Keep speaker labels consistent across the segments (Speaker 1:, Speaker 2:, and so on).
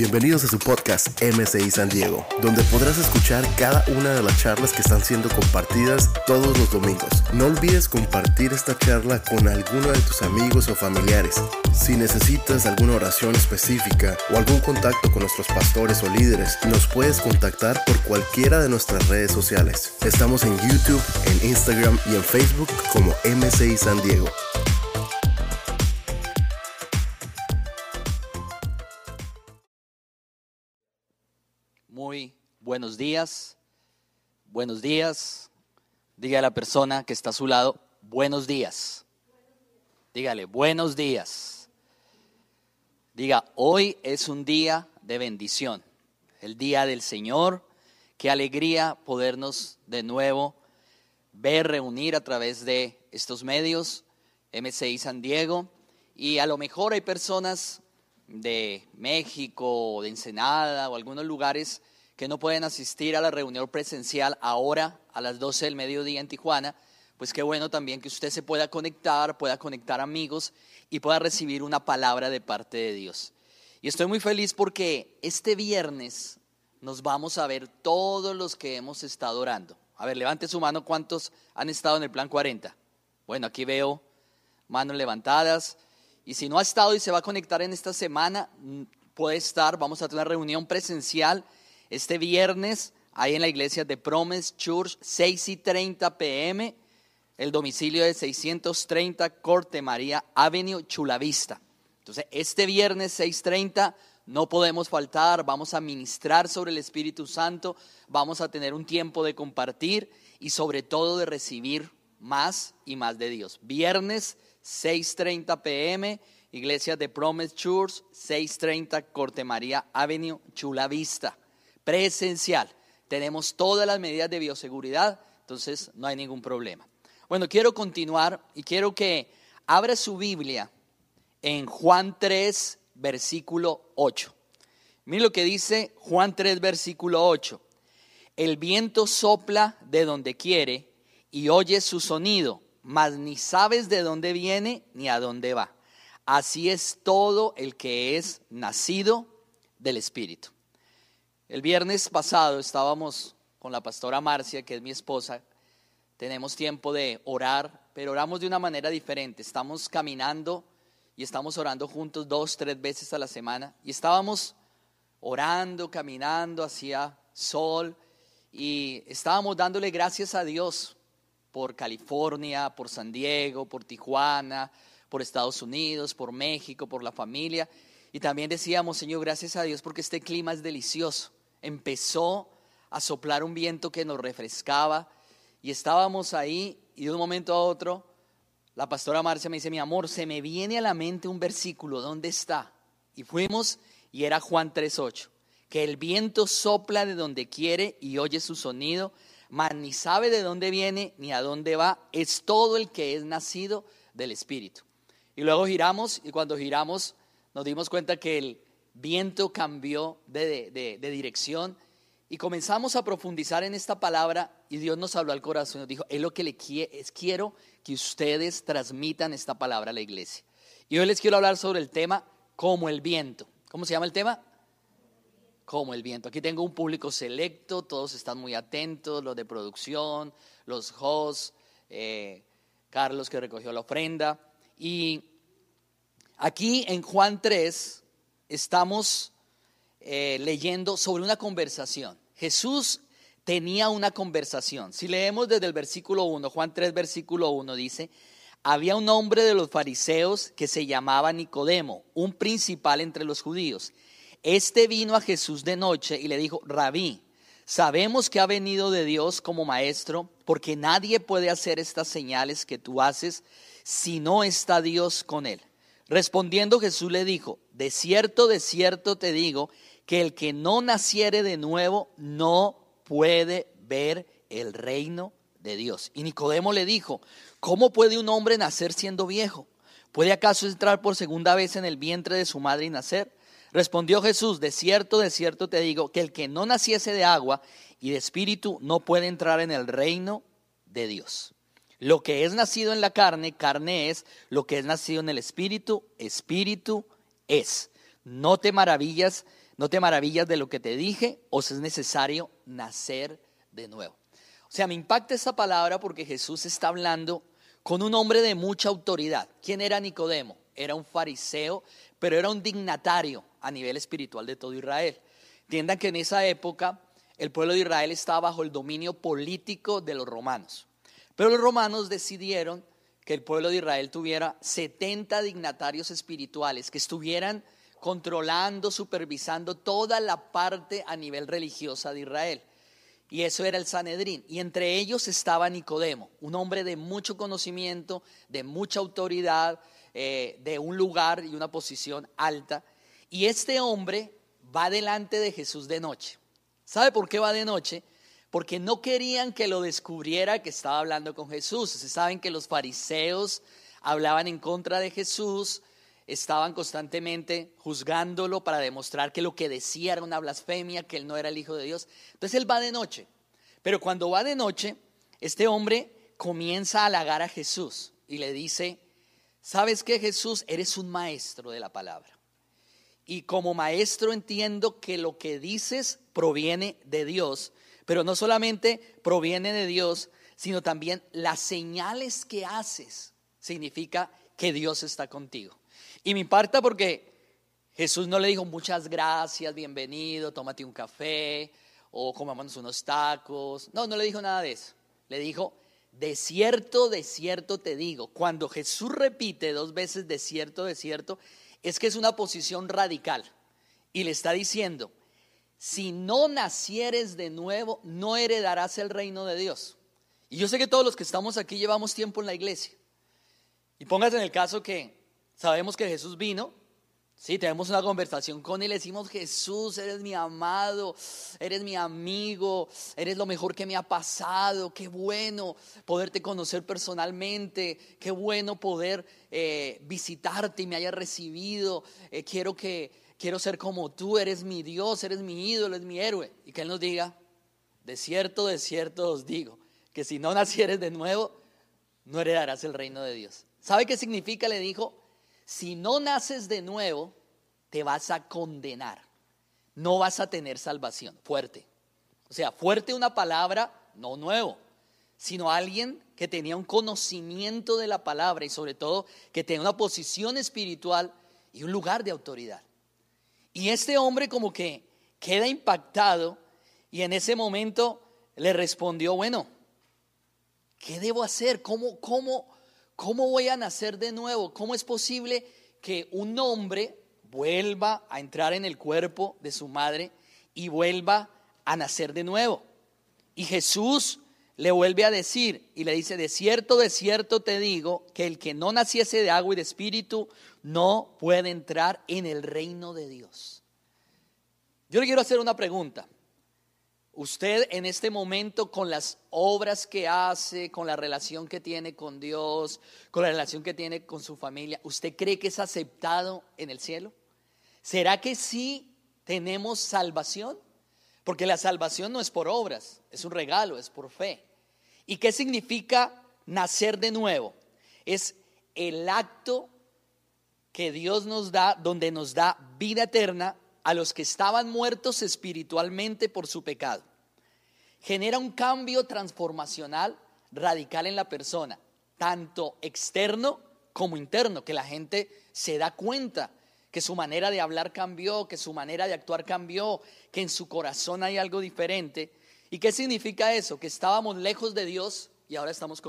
Speaker 1: Bienvenidos a su podcast MCI San Diego, donde podrás escuchar cada una de las charlas que están siendo compartidas todos los domingos. No olvides compartir esta charla con alguno de tus amigos o familiares. Si necesitas alguna oración específica o algún contacto con nuestros pastores o líderes, nos puedes contactar por cualquiera de nuestras redes sociales. Estamos en YouTube, en Instagram y en Facebook como MCI San Diego.
Speaker 2: Muy buenos días, buenos días. Diga a la persona que está a su lado, buenos días. Dígale, buenos días. Diga, hoy es un día de bendición, el día del Señor. Qué alegría podernos de nuevo ver, reunir a través de estos medios, MCI San Diego. Y a lo mejor hay personas de México, de Ensenada o algunos lugares que no pueden asistir a la reunión presencial ahora a las 12 del mediodía en Tijuana, pues qué bueno también que usted se pueda conectar, pueda conectar amigos y pueda recibir una palabra de parte de Dios. Y estoy muy feliz porque este viernes nos vamos a ver todos los que hemos estado orando. A ver, levante su mano, ¿cuántos han estado en el plan 40? Bueno, aquí veo manos levantadas. Y si no ha estado y se va a conectar en esta semana, mm, puede estar, vamos a tener una reunión presencial este viernes ahí en la iglesia de Promise Church, 6 y 30 pm, el domicilio de 630 Corte María Avenue, Chulavista. Entonces, este viernes 6.30 no podemos faltar, vamos a ministrar sobre el Espíritu Santo, vamos a tener un tiempo de compartir y sobre todo de recibir más y más de Dios. Viernes 6.30 pm, Iglesia de Promise Church, 6.30 Corte María Avenue, Chula Vista. Presencial. Tenemos todas las medidas de bioseguridad, entonces no hay ningún problema. Bueno, quiero continuar y quiero que abra su Biblia en Juan 3, versículo 8. Mire lo que dice Juan 3, versículo 8. El viento sopla de donde quiere y oye su sonido, mas ni sabes de dónde viene ni a dónde va. Así es todo el que es nacido del Espíritu. El viernes pasado estábamos con la pastora Marcia, que es mi esposa. Tenemos tiempo de orar, pero oramos de una manera diferente. Estamos caminando y estamos orando juntos dos, tres veces a la semana. Y estábamos orando, caminando hacia sol y estábamos dándole gracias a Dios por California, por San Diego, por Tijuana, por Estados Unidos, por México, por la familia. Y también decíamos, Señor, gracias a Dios porque este clima es delicioso. Empezó a soplar un viento que nos refrescaba y estábamos ahí y de un momento a otro la pastora Marcia me dice, mi amor, se me viene a la mente un versículo, ¿dónde está? Y fuimos y era Juan 3.8, que el viento sopla de donde quiere y oye su sonido, mas ni sabe de dónde viene ni a dónde va, es todo el que es nacido del Espíritu. Y luego giramos y cuando giramos nos dimos cuenta que el viento cambió de, dirección y comenzamos a profundizar en esta palabra y Dios nos habló al corazón, nos dijo, es lo que le es, quiero que ustedes transmitan esta palabra a la iglesia. Y hoy les quiero hablar sobre el tema como el viento. ¿Cómo se llama el tema? Como el viento. Aquí tengo un público selecto, todos están muy atentos, los de producción, los hosts, eh, Carlos que recogió la ofrenda. Y aquí en Juan 3 estamos eh, leyendo sobre una conversación. Jesús tenía una conversación. Si leemos desde el versículo 1, Juan 3, versículo 1 dice, había un hombre de los fariseos que se llamaba Nicodemo, un principal entre los judíos. Este vino a Jesús de noche y le dijo, rabí, sabemos que ha venido de Dios como maestro, porque nadie puede hacer estas señales que tú haces si no está Dios con él. Respondiendo Jesús le dijo, de cierto, de cierto te digo, que el que no naciere de nuevo no puede ver el reino de Dios. Y Nicodemo le dijo, ¿cómo puede un hombre nacer siendo viejo? ¿Puede acaso entrar por segunda vez en el vientre de su madre y nacer? Respondió Jesús, de cierto, de cierto te digo, que el que no naciese de agua y de espíritu no puede entrar en el reino de Dios. Lo que es nacido en la carne, carne es. Lo que es nacido en el espíritu, espíritu es. No te maravillas ¿No te maravillas de lo que te dije? ¿Os es necesario nacer de nuevo? O sea, me impacta esa palabra porque Jesús está hablando con un hombre de mucha autoridad. ¿Quién era Nicodemo? Era un fariseo, pero era un dignatario a nivel espiritual de todo Israel. Entiendan que en esa época el pueblo de Israel estaba bajo el dominio político de los romanos. Pero los romanos decidieron que el pueblo de Israel tuviera 70 dignatarios espirituales que estuvieran controlando, supervisando toda la parte a nivel religiosa de Israel. Y eso era el Sanedrín. Y entre ellos estaba Nicodemo, un hombre de mucho conocimiento, de mucha autoridad, eh, de un lugar y una posición alta. Y este hombre va delante de Jesús de noche. ¿Sabe por qué va de noche? Porque no querían que lo descubriera que estaba hablando con Jesús. Se saben que los fariseos hablaban en contra de Jesús, estaban constantemente juzgándolo para demostrar que lo que decía era una blasfemia, que él no era el Hijo de Dios. Entonces él va de noche. Pero cuando va de noche, este hombre comienza a halagar a Jesús y le dice, ¿sabes qué Jesús? Eres un maestro de la palabra. Y como maestro entiendo que lo que dices proviene de Dios, pero no solamente proviene de Dios, sino también las señales que haces significa que Dios está contigo. Y me importa porque Jesús no le dijo muchas gracias, bienvenido, tómate un café o comamos unos tacos. No, no le dijo nada de eso. Le dijo, de cierto, de cierto te digo. Cuando Jesús repite dos veces de cierto, de cierto, es que es una posición radical. Y le está diciendo, si no nacieres de nuevo, no heredarás el reino de Dios. Y yo sé que todos los que estamos aquí llevamos tiempo en la iglesia. Y póngase en el caso que sabemos que Jesús vino, sí, tenemos una conversación con él, le decimos, Jesús, eres mi amado, eres mi amigo, eres lo mejor que me ha pasado, qué bueno poderte conocer personalmente, qué bueno poder eh, visitarte y me hayas recibido, eh, quiero que, quiero ser como tú, eres mi Dios, eres mi ídolo, eres mi héroe. Y que Él nos diga, de cierto, de cierto os digo, que si no nacieres de nuevo, no heredarás el reino de Dios. ¿Sabe qué significa? Le dijo, si no naces de nuevo, te vas a condenar. No vas a tener salvación. Fuerte. O sea, fuerte una palabra, no nuevo, sino alguien que tenía un conocimiento de la palabra y sobre todo que tenía una posición espiritual y un lugar de autoridad. Y este hombre como que queda impactado y en ese momento le respondió, bueno, ¿qué debo hacer? ¿Cómo, cómo, cómo voy a nacer de nuevo? ¿Cómo es posible que un hombre vuelva a entrar en el cuerpo de su madre y vuelva a nacer de nuevo? Y Jesús le vuelve a decir y le dice, de cierto, de cierto te digo, que el que no naciese de agua y de espíritu no puede entrar en el reino de Dios. Yo le quiero hacer una pregunta. Usted en este momento con las obras que hace, con la relación que tiene con Dios, con la relación que tiene con su familia, ¿usted cree que es aceptado en el cielo? ¿Será que sí tenemos salvación? Porque la salvación no es por obras, es un regalo, es por fe. ¿Y qué significa nacer de nuevo? Es el acto que Dios nos da, donde nos da vida eterna a los que estaban muertos espiritualmente por su pecado. Genera un cambio transformacional radical en la persona, tanto externo como interno, que la gente se da cuenta que su manera de hablar cambió, que su manera de actuar cambió, que en su corazón hay algo diferente ¿Y qué significa eso? Que estábamos lejos de Dios y ahora estamos?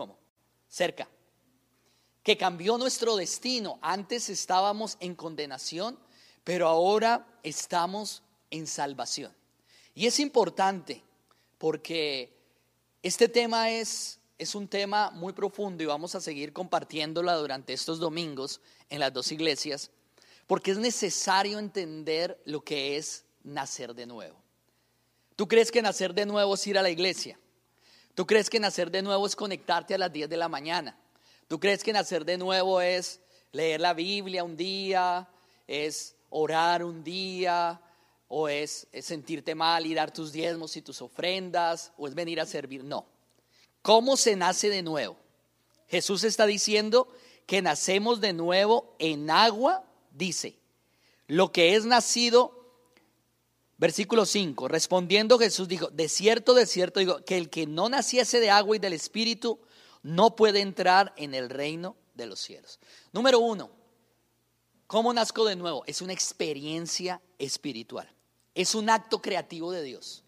Speaker 2: Cerca. Que cambió nuestro destino. Antes estábamos en condenación, pero ahora estamos en salvación. Y es importante porque este tema es, es un tema muy profundo y vamos a seguir compartiéndola durante estos domingos en las dos iglesias, porque es necesario entender lo que es nacer de nuevo. ¿Tú crees que nacer de nuevo es ir a la iglesia? ¿Tú crees que nacer de nuevo es conectarte a las 10 de la mañana? ¿Tú crees que nacer de nuevo es leer la Biblia un día, es orar un día, o es, sentirte mal y dar tus diezmos y tus ofrendas, o es venir a servir? No. ¿Cómo se nace de nuevo? Jesús está diciendo que nacemos de nuevo en agua, dice, lo que es nacido Versículo 5, respondiendo Jesús dijo, de cierto, de cierto digo, que el que no naciese de agua y del Espíritu no puede entrar en el reino de los cielos. Número uno, ¿cómo nazco de nuevo? Es una experiencia espiritual, es un acto creativo de Dios.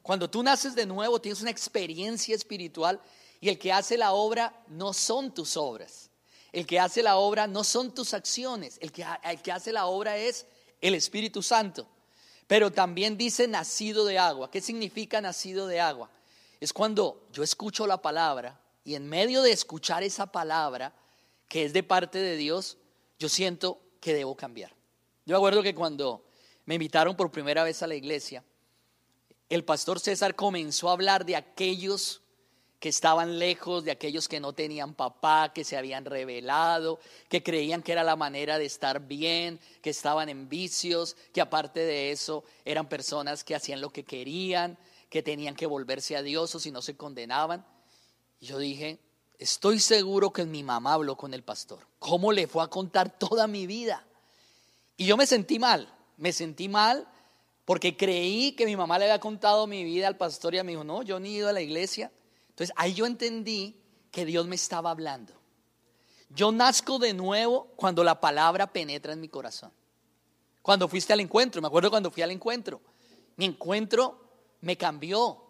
Speaker 2: Cuando tú naces de nuevo tienes una experiencia espiritual y el que hace la obra no son tus obras. El que hace la obra no son tus acciones. El que, el que hace la obra es el Espíritu Santo. Pero también dice nacido de agua. ¿Qué significa nacido de agua? Es cuando yo escucho la palabra y en medio de escuchar esa palabra que es de parte de Dios, yo siento que debo cambiar. Yo acuerdo que cuando me invitaron por primera vez a la iglesia, el pastor César comenzó a hablar de aquellos que estaban lejos de aquellos que no tenían papá, que se habían revelado, que creían que era la manera de estar bien, que estaban en vicios, que aparte de eso eran personas que hacían lo que querían, que tenían que volverse a Dios o si no se condenaban. Y yo dije, estoy seguro que mi mamá habló con el pastor. ¿Cómo le fue a contar toda mi vida? Y yo me sentí mal, me sentí mal porque creí que mi mamá le había contado mi vida al pastor y me dijo, no, yo ni he ido a la iglesia. Entonces ahí yo entendí que Dios me estaba hablando. Yo nazco de nuevo cuando la palabra penetra en mi corazón. Cuando fuiste al encuentro, me acuerdo cuando fui al encuentro. Mi encuentro me cambió.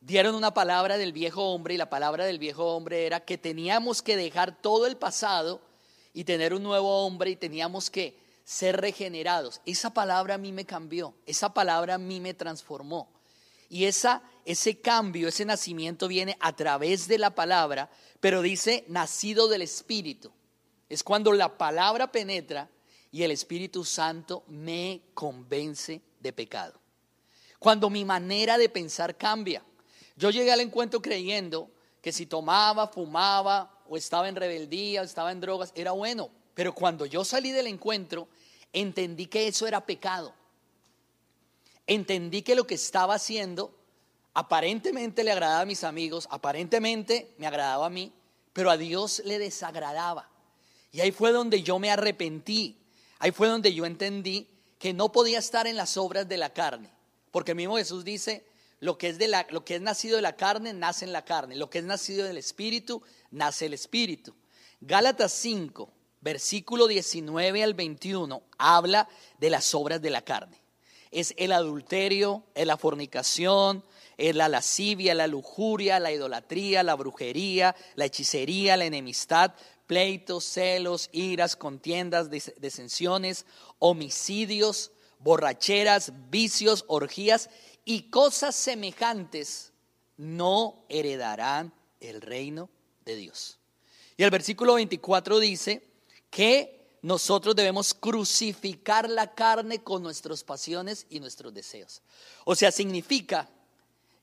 Speaker 2: Dieron una palabra del viejo hombre y la palabra del viejo hombre era que teníamos que dejar todo el pasado y tener un nuevo hombre y teníamos que ser regenerados. Esa palabra a mí me cambió, esa palabra a mí me transformó. Y esa, ese cambio, ese nacimiento viene a través de la palabra, pero dice nacido del Espíritu. Es cuando la palabra penetra y el Espíritu Santo me convence de pecado. Cuando mi manera de pensar cambia. Yo llegué al encuentro creyendo que si tomaba, fumaba o estaba en rebeldía o estaba en drogas, era bueno. Pero cuando yo salí del encuentro, entendí que eso era pecado entendí que lo que estaba haciendo aparentemente le agradaba a mis amigos, aparentemente me agradaba a mí, pero a Dios le desagradaba. Y ahí fue donde yo me arrepentí, ahí fue donde yo entendí que no podía estar en las obras de la carne, porque mismo Jesús dice, lo que es, de la, lo que es nacido de la carne, nace en la carne, lo que es nacido del Espíritu, nace el Espíritu. Gálatas 5, versículo 19 al 21, habla de las obras de la carne es el adulterio, es la fornicación, es la lascivia, la lujuria, la idolatría, la brujería, la hechicería, la enemistad, pleitos, celos, iras, contiendas, desensiones, homicidios, borracheras, vicios, orgías y cosas semejantes no heredarán el reino de Dios. Y el versículo 24 dice que nosotros debemos crucificar la carne con nuestras pasiones y nuestros deseos. O sea, significa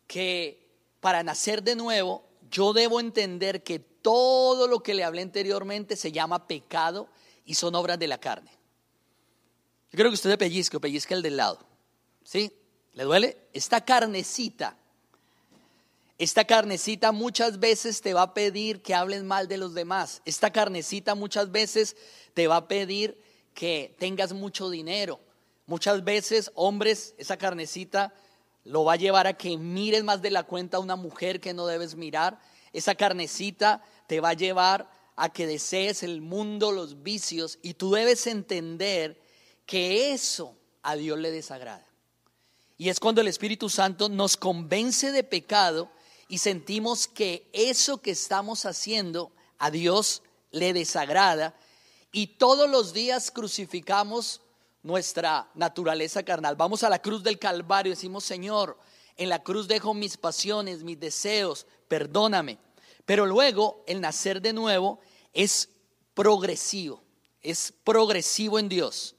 Speaker 2: que para nacer de nuevo, yo debo entender que todo lo que le hablé anteriormente se llama pecado y son obras de la carne. Yo creo que usted de pellizque o pellizca el del lado. ¿Sí? ¿Le duele? Esta carnecita esta carnecita muchas veces te va a pedir que hables mal de los demás. Esta carnecita muchas veces te va a pedir que tengas mucho dinero. Muchas veces, hombres, esa carnecita lo va a llevar a que mires más de la cuenta a una mujer que no debes mirar. Esa carnecita te va a llevar a que desees el mundo, los vicios, y tú debes entender que eso a Dios le desagrada. Y es cuando el Espíritu Santo nos convence de pecado y sentimos que eso que estamos haciendo a Dios le desagrada y todos los días crucificamos nuestra naturaleza carnal. Vamos a la cruz del Calvario decimos, Señor, en la cruz dejo mis pasiones, mis deseos, perdóname. Pero luego el nacer de nuevo es progresivo, es progresivo en Dios.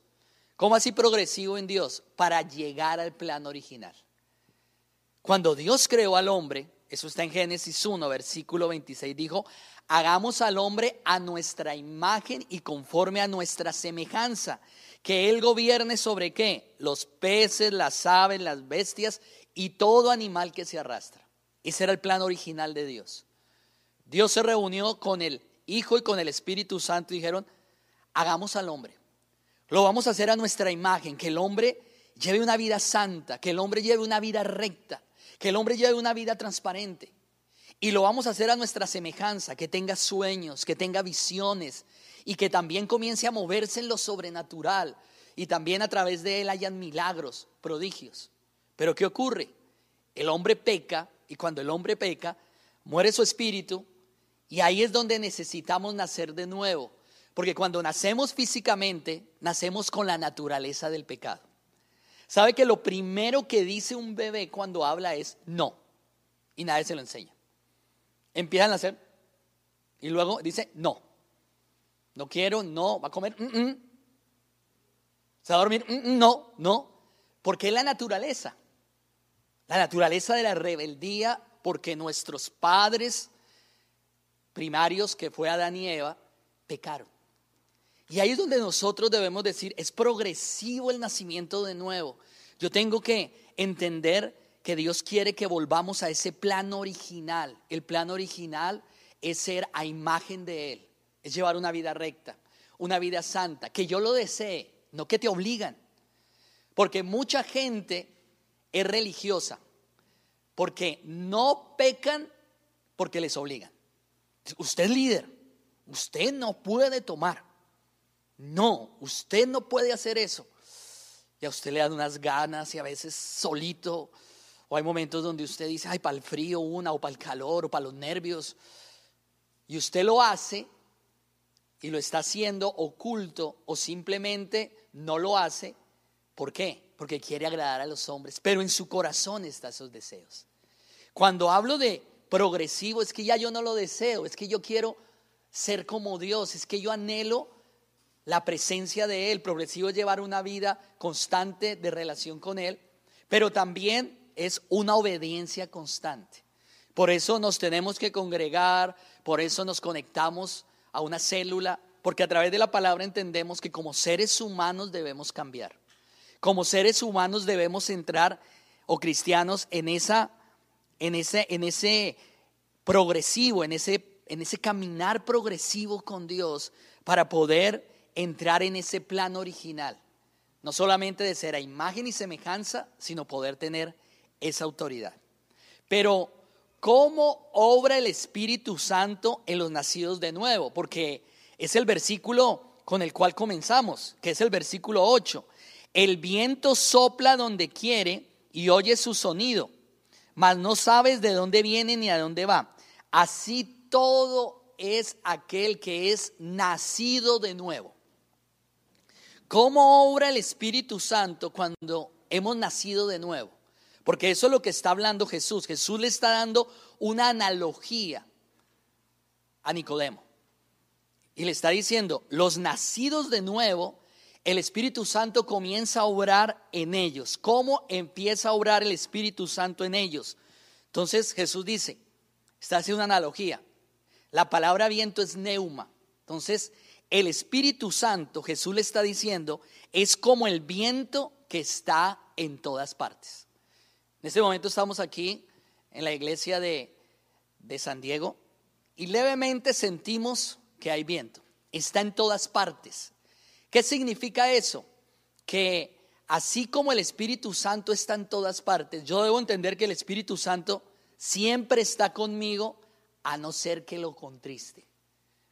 Speaker 2: ¿Cómo así progresivo en Dios? Para llegar al plan original. Cuando Dios creó al hombre, eso está en Génesis 1, versículo 26, dijo, hagamos al hombre a nuestra imagen y conforme a nuestra semejanza, que él gobierne sobre qué? Los peces, las aves, las bestias y todo animal que se arrastra. Ese era el plan original de Dios. Dios se reunió con el Hijo y con el Espíritu Santo y dijeron, hagamos al hombre. Lo vamos a hacer a nuestra imagen, que el hombre lleve una vida santa, que el hombre lleve una vida recta, que el hombre lleve una vida transparente. Y lo vamos a hacer a nuestra semejanza, que tenga sueños, que tenga visiones y que también comience a moverse en lo sobrenatural y también a través de él hayan milagros, prodigios. Pero ¿qué ocurre? El hombre peca y cuando el hombre peca, muere su espíritu y ahí es donde necesitamos nacer de nuevo. Porque cuando nacemos físicamente, nacemos con la naturaleza del pecado. ¿Sabe que lo primero que dice un bebé cuando habla es no? Y nadie se lo enseña. Empiezan a hacer y luego dice no. No quiero, no, va a comer, mm, mm. se va a dormir, mm, no, no. Porque es la naturaleza. La naturaleza de la rebeldía, porque nuestros padres primarios, que fue Adán y Eva, pecaron. Y ahí es donde nosotros debemos decir, es progresivo el nacimiento de nuevo. Yo tengo que entender que Dios quiere que volvamos a ese plan original. El plan original es ser a imagen de Él, es llevar una vida recta, una vida santa, que yo lo desee, no que te obligan. Porque mucha gente es religiosa, porque no pecan porque les obligan. Usted es líder, usted no puede tomar. No, usted no puede hacer eso. Y a usted le dan unas ganas y a veces solito o hay momentos donde usted dice, ay, para el frío una, o para el calor, o para los nervios. Y usted lo hace y lo está haciendo oculto o simplemente no lo hace. ¿Por qué? Porque quiere agradar a los hombres. Pero en su corazón están esos deseos. Cuando hablo de progresivo, es que ya yo no lo deseo, es que yo quiero ser como Dios, es que yo anhelo la presencia de Él. Progresivo es llevar una vida constante de relación con Él, pero también es una obediencia constante. Por eso nos tenemos que congregar, por eso nos conectamos a una célula, porque a través de la palabra entendemos que como seres humanos debemos cambiar. Como seres humanos debemos entrar, o cristianos, en, esa, en, ese, en ese progresivo, en ese, en ese caminar progresivo con Dios para poder entrar en ese plan original. No solamente de ser a imagen y semejanza, sino poder tener esa autoridad. Pero, ¿cómo obra el Espíritu Santo en los nacidos de nuevo? Porque es el versículo con el cual comenzamos, que es el versículo 8. El viento sopla donde quiere y oye su sonido, mas no sabes de dónde viene ni a dónde va. Así todo es aquel que es nacido de nuevo. ¿Cómo obra el Espíritu Santo cuando hemos nacido de nuevo? Porque eso es lo que está hablando Jesús. Jesús le está dando una analogía a Nicodemo. Y le está diciendo, los nacidos de nuevo, el Espíritu Santo comienza a obrar en ellos. ¿Cómo empieza a obrar el Espíritu Santo en ellos? Entonces Jesús dice, está haciendo una analogía. La palabra viento es neuma. Entonces, el Espíritu Santo, Jesús le está diciendo, es como el viento que está en todas partes. En este momento estamos aquí en la iglesia de, San Diego y levemente sentimos que hay viento. Está en todas partes. ¿Qué significa eso? Que así como el Espíritu Santo está en todas partes, yo debo entender que el Espíritu Santo siempre está conmigo a no ser que lo contriste.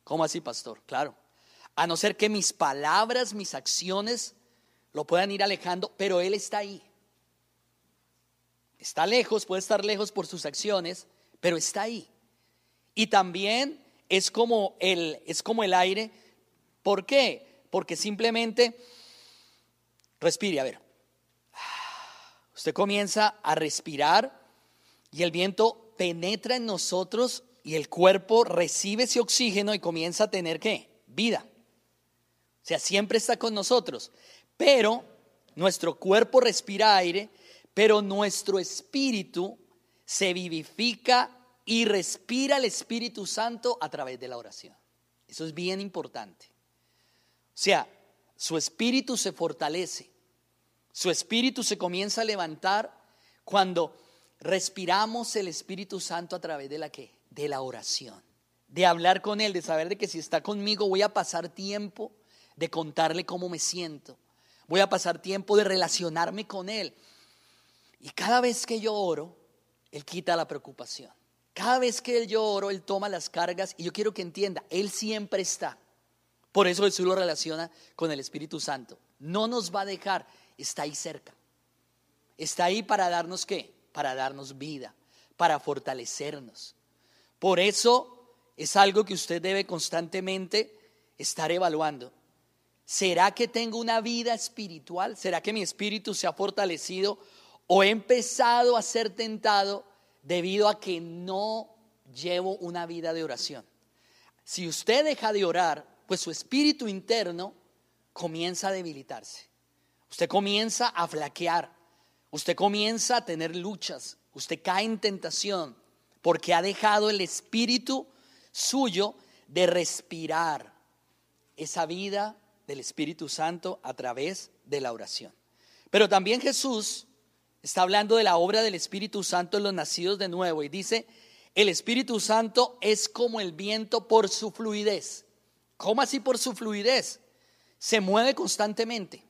Speaker 2: ¿Cómo así, pastor? Claro. A no ser que mis palabras, mis acciones lo puedan ir alejando, pero Él está ahí. Está lejos, puede estar lejos por sus acciones, pero está ahí. Y también es como el, es como el aire. ¿Por qué? Porque simplemente respire, a ver. Usted comienza a respirar y el viento penetra en nosotros y el cuerpo recibe ese oxígeno y comienza a tener qué? Vida. O sea, siempre está con nosotros. Pero nuestro cuerpo respira aire pero nuestro espíritu se vivifica y respira el Espíritu Santo a través de la oración. Eso es bien importante. O sea, su espíritu se fortalece, su espíritu se comienza a levantar cuando respiramos el Espíritu Santo a través de la que? De la oración, de hablar con Él, de saber de que si está conmigo voy a pasar tiempo de contarle cómo me siento, voy a pasar tiempo de relacionarme con Él. Y cada vez que yo oro, Él quita la preocupación. Cada vez que yo oro, Él toma las cargas y yo quiero que entienda, Él siempre está. Por eso Jesús lo relaciona con el Espíritu Santo. No nos va a dejar, está ahí cerca. Está ahí para darnos qué? Para darnos vida, para fortalecernos. Por eso es algo que usted debe constantemente estar evaluando. ¿Será que tengo una vida espiritual? ¿Será que mi espíritu se ha fortalecido? ¿O he empezado a ser tentado debido a que no llevo una vida de oración? Si usted deja de orar, pues su espíritu interno comienza a debilitarse. Usted comienza a flaquear. Usted comienza a tener luchas. Usted cae en tentación porque ha dejado el espíritu suyo de respirar esa vida del Espíritu Santo a través de la oración. Pero también Jesús está hablando de la obra del Espíritu Santo en los nacidos de nuevo y dice, el Espíritu Santo es como el viento por su fluidez. ¿Cómo así por su fluidez? Se mueve constantemente.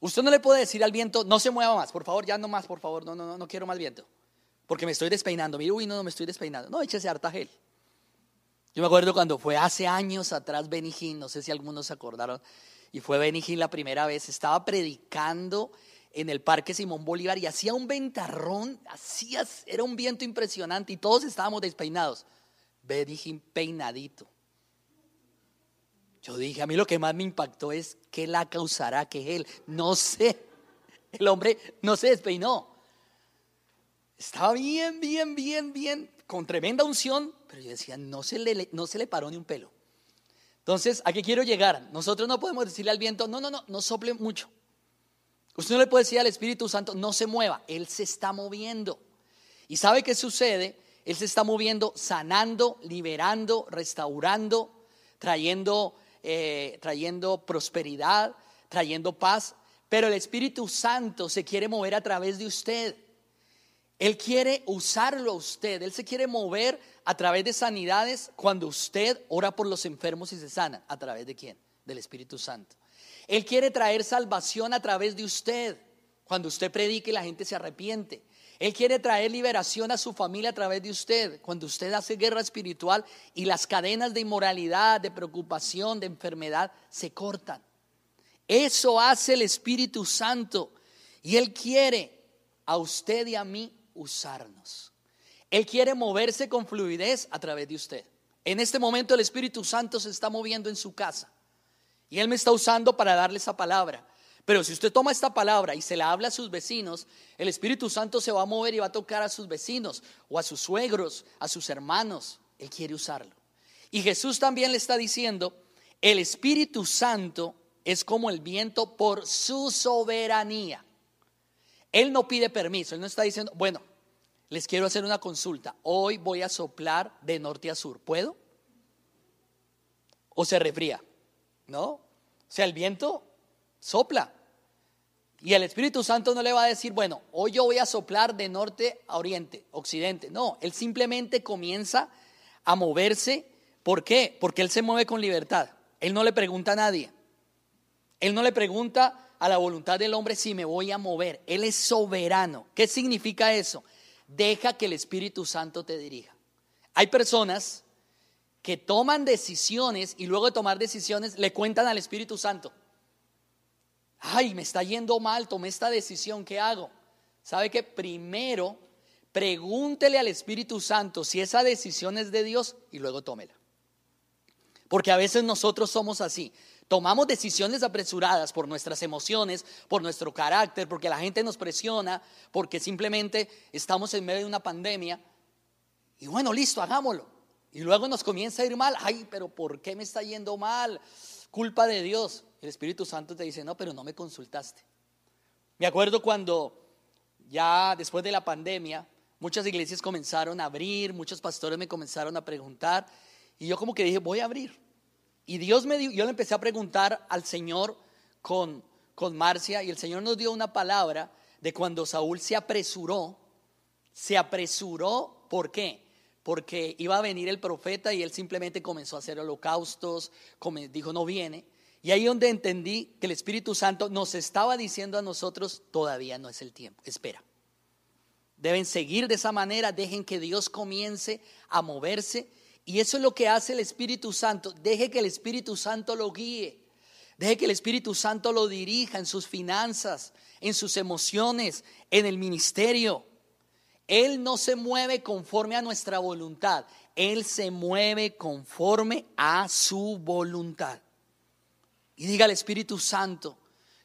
Speaker 2: Usted no le puede decir al viento, no se mueva más, por favor, ya no más, por favor, no, no, no, no quiero más viento, porque me estoy despeinando. Mire, uy, no, no me estoy despeinando. No, échese harta gel. Yo me acuerdo cuando fue hace años atrás Benijín, no sé si algunos se acordaron, y fue Benijín la primera vez, estaba predicando en el Parque Simón Bolívar y hacía un ventarrón, hacía, era un viento impresionante y todos estábamos despeinados. Benijín peinadito. Yo dije, a mí lo que más me impactó es qué la causará que él, no sé, el hombre no se despeinó. Estaba bien, bien, bien, bien, con tremenda unción, pero yo decía, no se le, no se le paró ni un pelo. Entonces, ¿a qué quiero llegar? Nosotros no podemos decirle al viento, no, no, no, no sople mucho. Usted no le puede decir al Espíritu Santo, no se mueva, Él se está moviendo. ¿Y sabe qué sucede? Él se está moviendo, sanando, liberando, restaurando, trayendo, eh, trayendo prosperidad, trayendo paz. Pero el Espíritu Santo se quiere mover a través de usted. Él quiere usarlo a usted. Él se quiere mover a través de sanidades cuando usted ora por los enfermos y se sana. ¿A través de quién? Del Espíritu Santo. Él quiere traer salvación a través de usted. Cuando usted predique y la gente se arrepiente. Él quiere traer liberación a su familia a través de usted. Cuando usted hace guerra espiritual y las cadenas de inmoralidad, de preocupación, de enfermedad se cortan. Eso hace el Espíritu Santo. Y Él quiere a usted y a mí usarnos. Él quiere moverse con fluidez a través de usted. En este momento el Espíritu Santo se está moviendo en su casa y Él me está usando para darle esa palabra. Pero si usted toma esta palabra y se la habla a sus vecinos, el Espíritu Santo se va a mover y va a tocar a sus vecinos o a sus suegros, a sus hermanos. Él quiere usarlo. Y Jesús también le está diciendo, el Espíritu Santo es como el viento por su soberanía. Él no pide permiso, él no está diciendo, bueno, les quiero hacer una consulta. Hoy voy a soplar de norte a sur. ¿Puedo? ¿O se refría? ¿No? O sea, el viento sopla. Y el Espíritu Santo no le va a decir, bueno, hoy yo voy a soplar de norte a oriente, occidente. No, él simplemente comienza a moverse. ¿Por qué? Porque él se mueve con libertad. Él no le pregunta a nadie. Él no le pregunta a la voluntad del hombre si me voy a mover. Él es soberano. ¿Qué significa eso? Deja que el Espíritu Santo te dirija. Hay personas que toman decisiones y luego de tomar decisiones le cuentan al Espíritu Santo. Ay, me está yendo mal, tomé esta decisión, ¿qué hago? ¿Sabe que primero pregúntele al Espíritu Santo si esa decisión es de Dios y luego tómela? Porque a veces nosotros somos así. Tomamos decisiones apresuradas por nuestras emociones, por nuestro carácter, porque la gente nos presiona, porque simplemente estamos en medio de una pandemia. Y bueno, listo, hagámoslo. Y luego nos comienza a ir mal. Ay, pero ¿por qué me está yendo mal? Culpa de Dios. El Espíritu Santo te dice, no, pero no me consultaste. Me acuerdo cuando ya después de la pandemia, muchas iglesias comenzaron a abrir, muchos pastores me comenzaron a preguntar, y yo como que dije, voy a abrir. Y Dios me yo le empecé a preguntar al Señor con, con Marcia y el Señor nos dio una palabra de cuando Saúl se apresuró, se apresuró, ¿por qué? Porque iba a venir el profeta y él simplemente comenzó a hacer holocaustos, dijo no viene. Y ahí donde entendí que el Espíritu Santo nos estaba diciendo a nosotros, todavía no es el tiempo, espera. Deben seguir de esa manera, dejen que Dios comience a moverse. Y eso es lo que hace el Espíritu Santo. Deje que el Espíritu Santo lo guíe. Deje que el Espíritu Santo lo dirija en sus finanzas, en sus emociones, en el ministerio. Él no se mueve conforme a nuestra voluntad. Él se mueve conforme a su voluntad. Y diga al Espíritu Santo,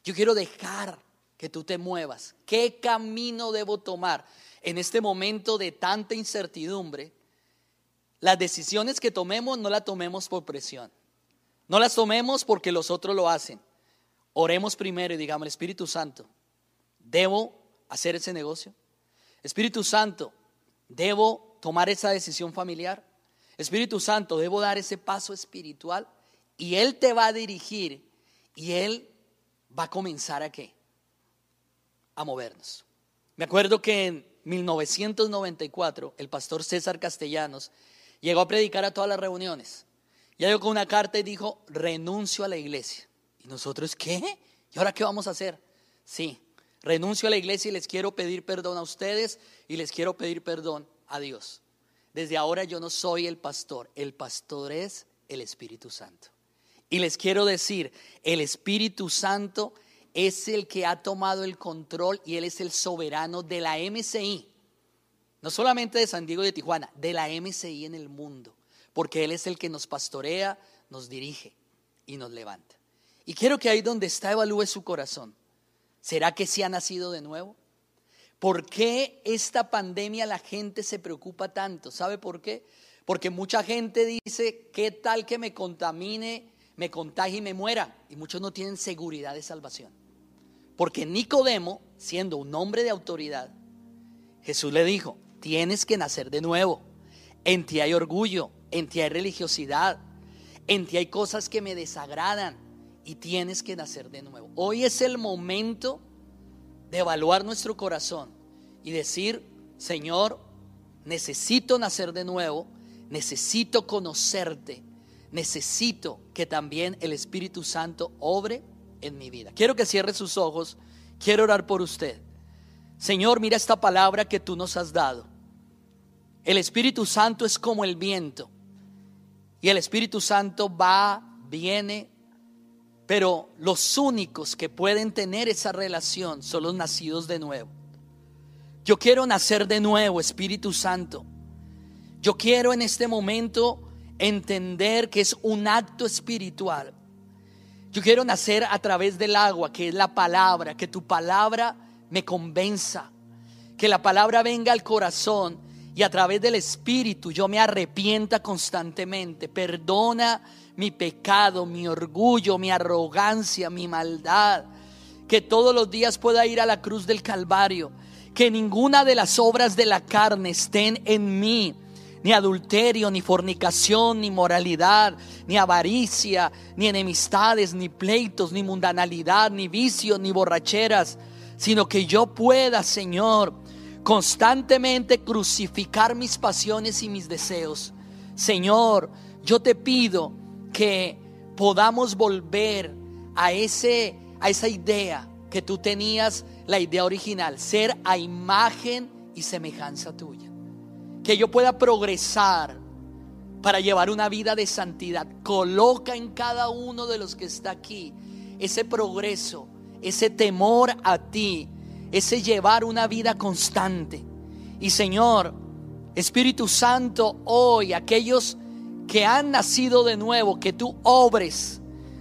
Speaker 2: yo quiero dejar que tú te muevas. ¿Qué camino debo tomar en este momento de tanta incertidumbre? Las decisiones que tomemos no las tomemos por presión. No las tomemos porque los otros lo hacen. Oremos primero y digamos, Espíritu Santo, ¿debo hacer ese negocio? Espíritu Santo, ¿debo tomar esa decisión familiar? Espíritu Santo, ¿debo dar ese paso espiritual? Y Él te va a dirigir y Él va a comenzar a qué? A movernos. Me acuerdo que en 1994 el pastor César Castellanos llegó a predicar a todas las reuniones. Ya llegó con una carta y dijo, renuncio a la iglesia. Y nosotros, ¿qué? ¿Y ahora qué vamos a hacer? Sí, renuncio a la iglesia y les quiero pedir perdón a ustedes y les quiero pedir perdón a Dios. Desde ahora yo no soy el pastor, el pastor es el Espíritu Santo. Y les quiero decir, el Espíritu Santo es el que ha tomado el control y Él es el soberano de la MCI. No solamente de San Diego de Tijuana, de la MCI en el mundo. Porque Él es el que nos pastorea, nos dirige y nos levanta. Y quiero que ahí donde está evalúe su corazón. ¿Será que se ha nacido de nuevo? ¿Por qué esta pandemia la gente se preocupa tanto? ¿Sabe por qué? Porque mucha gente dice, ¿qué tal que me contamine me contagie y me muera. Y muchos no tienen seguridad de salvación. Porque Nicodemo, siendo un hombre de autoridad, Jesús le dijo, tienes que nacer de nuevo. En ti hay orgullo, en ti hay religiosidad, en ti hay cosas que me desagradan y tienes que nacer de nuevo. Hoy es el momento de evaluar nuestro corazón y decir, Señor, necesito nacer de nuevo, necesito conocerte, necesito que también el Espíritu Santo obre en mi vida. Quiero que cierre sus ojos, quiero orar por usted. Señor, mira esta palabra que tú nos has dado. El Espíritu Santo es como el viento. Y el Espíritu Santo va, viene, pero los únicos que pueden tener esa relación son los nacidos de nuevo. Yo quiero nacer de nuevo, Espíritu Santo. Yo quiero en este momento entender que es un acto espiritual. Yo quiero nacer a través del agua, que es la palabra, que tu palabra me convenza, que la palabra venga al corazón y a través del Espíritu yo me arrepienta constantemente. Perdona mi pecado, mi orgullo, mi arrogancia, mi maldad. Que todos los días pueda ir a la cruz del Calvario. Que ninguna de las obras de la carne estén en mí ni adulterio, ni fornicación, ni moralidad, ni avaricia, ni enemistades, ni pleitos, ni mundanalidad, ni vicios, ni borracheras, sino que yo pueda, Señor, constantemente crucificar mis pasiones y mis deseos. Señor, yo te pido que podamos volver a ese a esa idea que tú tenías, la idea original, ser a imagen y semejanza tuya que yo pueda progresar para llevar una vida de santidad. Coloca en cada uno de los que está aquí ese progreso, ese temor a ti, ese llevar una vida constante. Y Señor, Espíritu Santo, hoy aquellos que han nacido de nuevo, que tú obres,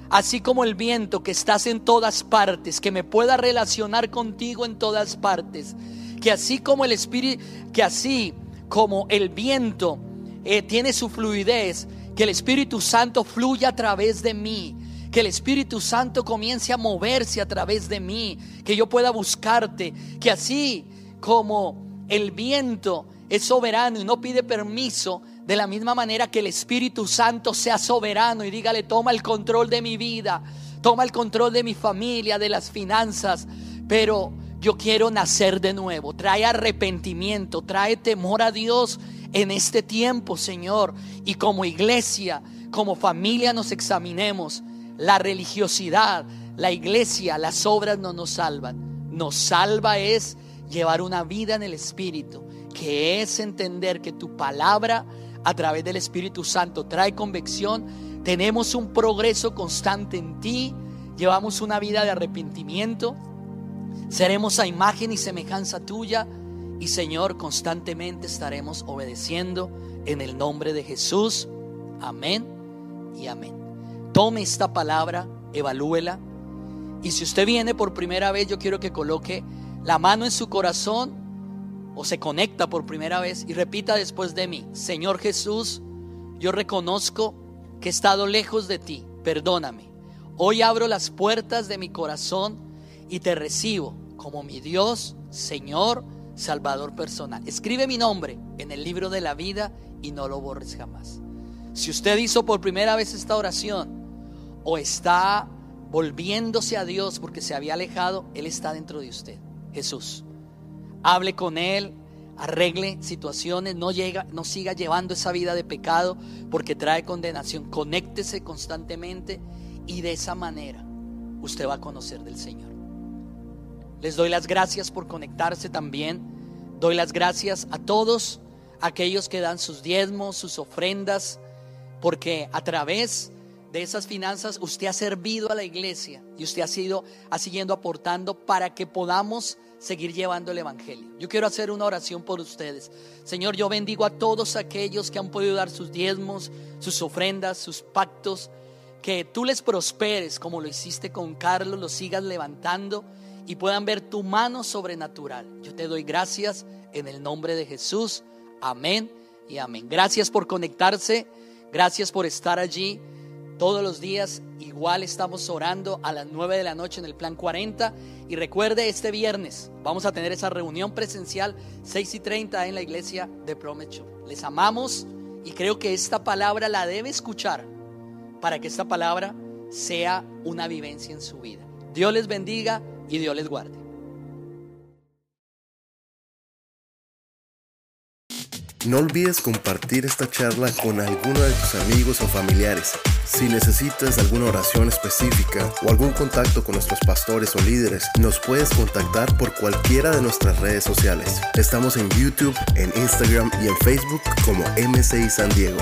Speaker 2: así como el viento que estás en todas partes, que me pueda relacionar contigo en todas partes, que así como el Espíritu, que así como el viento eh, tiene su fluidez, que el Espíritu Santo fluya a través de mí, que el Espíritu Santo comience a moverse a través de mí, que yo pueda buscarte, que así como el viento es soberano y no pide permiso, de la misma manera que el Espíritu Santo sea soberano y dígale, toma el control de mi vida, toma el control de mi familia, de las finanzas, pero yo quiero nacer de nuevo. Trae arrepentimiento, trae temor a Dios en este tiempo, Señor. Y como iglesia, como familia nos examinemos la religiosidad, la iglesia, las obras no nos salvan. Nos salva es llevar una vida en el Espíritu, que es entender que tu palabra a través del Espíritu Santo trae convicción. Tenemos un progreso constante en ti. Llevamos una vida de arrepentimiento. Seremos a imagen y semejanza tuya. Y Señor, constantemente estaremos obedeciendo en el nombre de Jesús. Amén y amén. Tome esta palabra, evalúela. Y si usted viene por primera vez, yo quiero que coloque la mano en su corazón o se conecta por primera vez y repita después de mí, Señor Jesús, yo reconozco que he estado lejos de ti, perdóname. Hoy abro las puertas de mi corazón y te recibo como mi Dios, Señor, Salvador personal. Escribe mi nombre en el libro de la vida y no lo borres jamás. Si usted hizo por primera vez esta oración o está volviéndose a Dios porque se había alejado, Él está dentro de usted, Jesús. Hable con Él, arregle situaciones, no, llega, no siga llevando esa vida de pecado porque trae condenación. Conéctese constantemente y de esa manera usted va a conocer del Señor. Les doy las gracias por conectarse también. Doy las gracias a todos aquellos que dan sus diezmos, sus ofrendas, porque a través de esas finanzas usted ha servido a la iglesia y usted ha sido ha siguiendo aportando para que podamos seguir llevando el evangelio. Yo quiero hacer una oración por ustedes. Señor, yo bendigo a todos aquellos que han podido dar sus diezmos, sus ofrendas, sus pactos, que tú les prosperes como lo hiciste con Carlos, lo sigas levantando y puedan ver tu mano sobrenatural. Yo te doy gracias en el nombre de Jesús. Amén y amén. Gracias por conectarse. Gracias por estar allí todos los días. Igual estamos orando a las 9 de la noche en el plan 40. Y recuerde, este viernes vamos a tener esa reunión presencial 6 y 30 en la iglesia de Promecho. Les amamos y creo que esta palabra la debe escuchar para que esta palabra sea una vivencia en su vida. Dios les bendiga y Dios les guarde.
Speaker 1: No olvides compartir esta charla con alguno de tus amigos o familiares. Si necesitas alguna oración específica o algún contacto con nuestros pastores o líderes, nos puedes contactar por cualquiera de nuestras redes sociales. Estamos en YouTube, en Instagram y en Facebook como MCI San Diego.